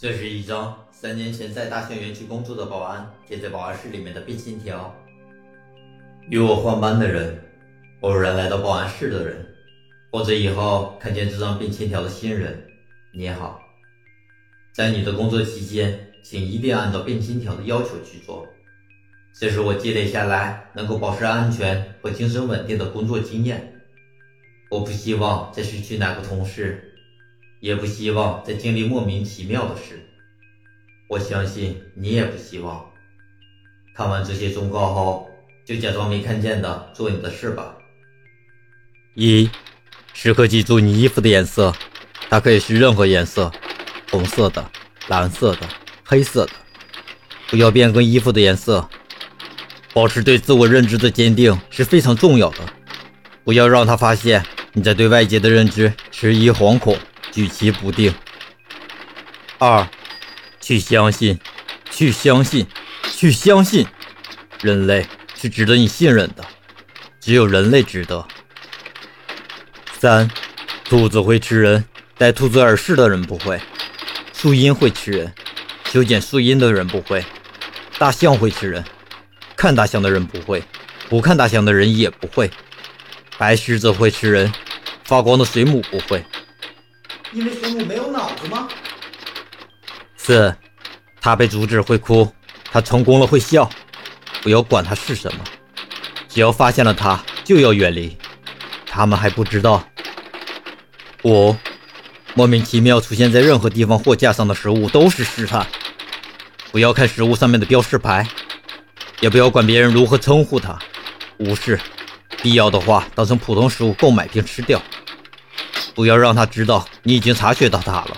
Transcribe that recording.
这是一张三年前在大象园区工作的保安贴在保安室里面的便签条。与我换班的人，偶然来到保安室的人，或者以后看见这张便签条的新人，你好。在你的工作期间，请一定按照便签条的要求去做。这是我积累下来能够保持安全和精神稳定的工作经验。我不希望再失去哪个同事，也不希望再经历莫名其妙的事。我相信你也不希望。看完这些忠告后，就假装没看见的做你的事吧。一，时刻记住你衣服的颜色，它可以是任何颜色，红色的、蓝色的、黑色的，不要变更衣服的颜色。保持对自我认知的坚定是非常重要的，不要让他发现。你在对外界的认知迟疑、惶恐、举棋不定。二，去相信，去相信，去相信，人类是值得你信任的，只有人类值得。三，兔子会吃人，戴兔子耳饰的人不会；树荫会吃人，修剪树荫的人不会；大象会吃人，看大象的人不会，不看大象的人也不会；白狮子会吃人。发光的水母不会，因为水母没有脑子吗？四，他被阻止会哭，他成功了会笑，不要管他是什么，只要发现了他就要远离。他们还不知道。五，莫名其妙出现在任何地方货架上的食物都是试探，不要看食物上面的标识牌，也不要管别人如何称呼它，无视，必要的话当成普通食物购买并吃掉。不要让他知道你已经察觉到他了。